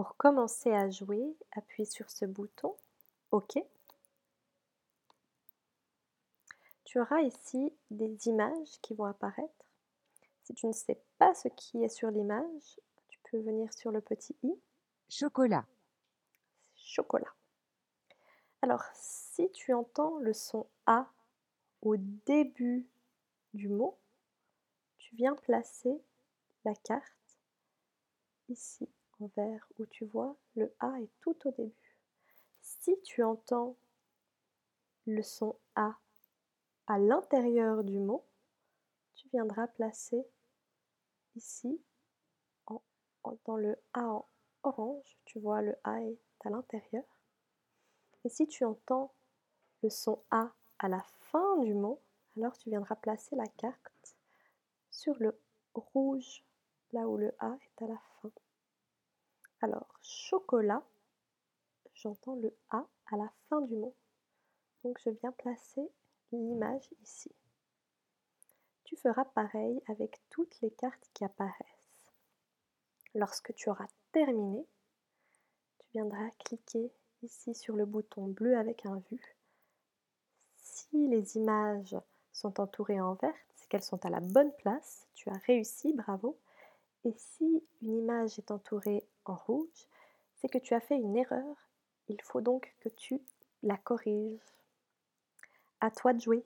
Pour commencer à jouer, appuie sur ce bouton OK. Tu auras ici des images qui vont apparaître. Si tu ne sais pas ce qui est sur l'image, tu peux venir sur le petit i. Chocolat. Chocolat. Alors, si tu entends le son A au début du mot, tu viens placer la carte ici en vert où tu vois le A est tout au début. Si tu entends le son A à l'intérieur du mot, tu viendras placer ici dans le A en orange, tu vois le A est à l'intérieur. Et si tu entends le son A à la fin du mot, alors tu viendras placer la carte sur le rouge, là où le A est à la fin. Chocolat, j'entends le A à la fin du mot. Donc je viens placer l'image ici. Tu feras pareil avec toutes les cartes qui apparaissent. Lorsque tu auras terminé, tu viendras cliquer ici sur le bouton bleu avec un vu. Si les images sont entourées en vert, c'est qu'elles sont à la bonne place. Tu as réussi, bravo. Et si une image est entourée en rouge, c'est que tu as fait une erreur. Il faut donc que tu la corriges. À toi de jouer.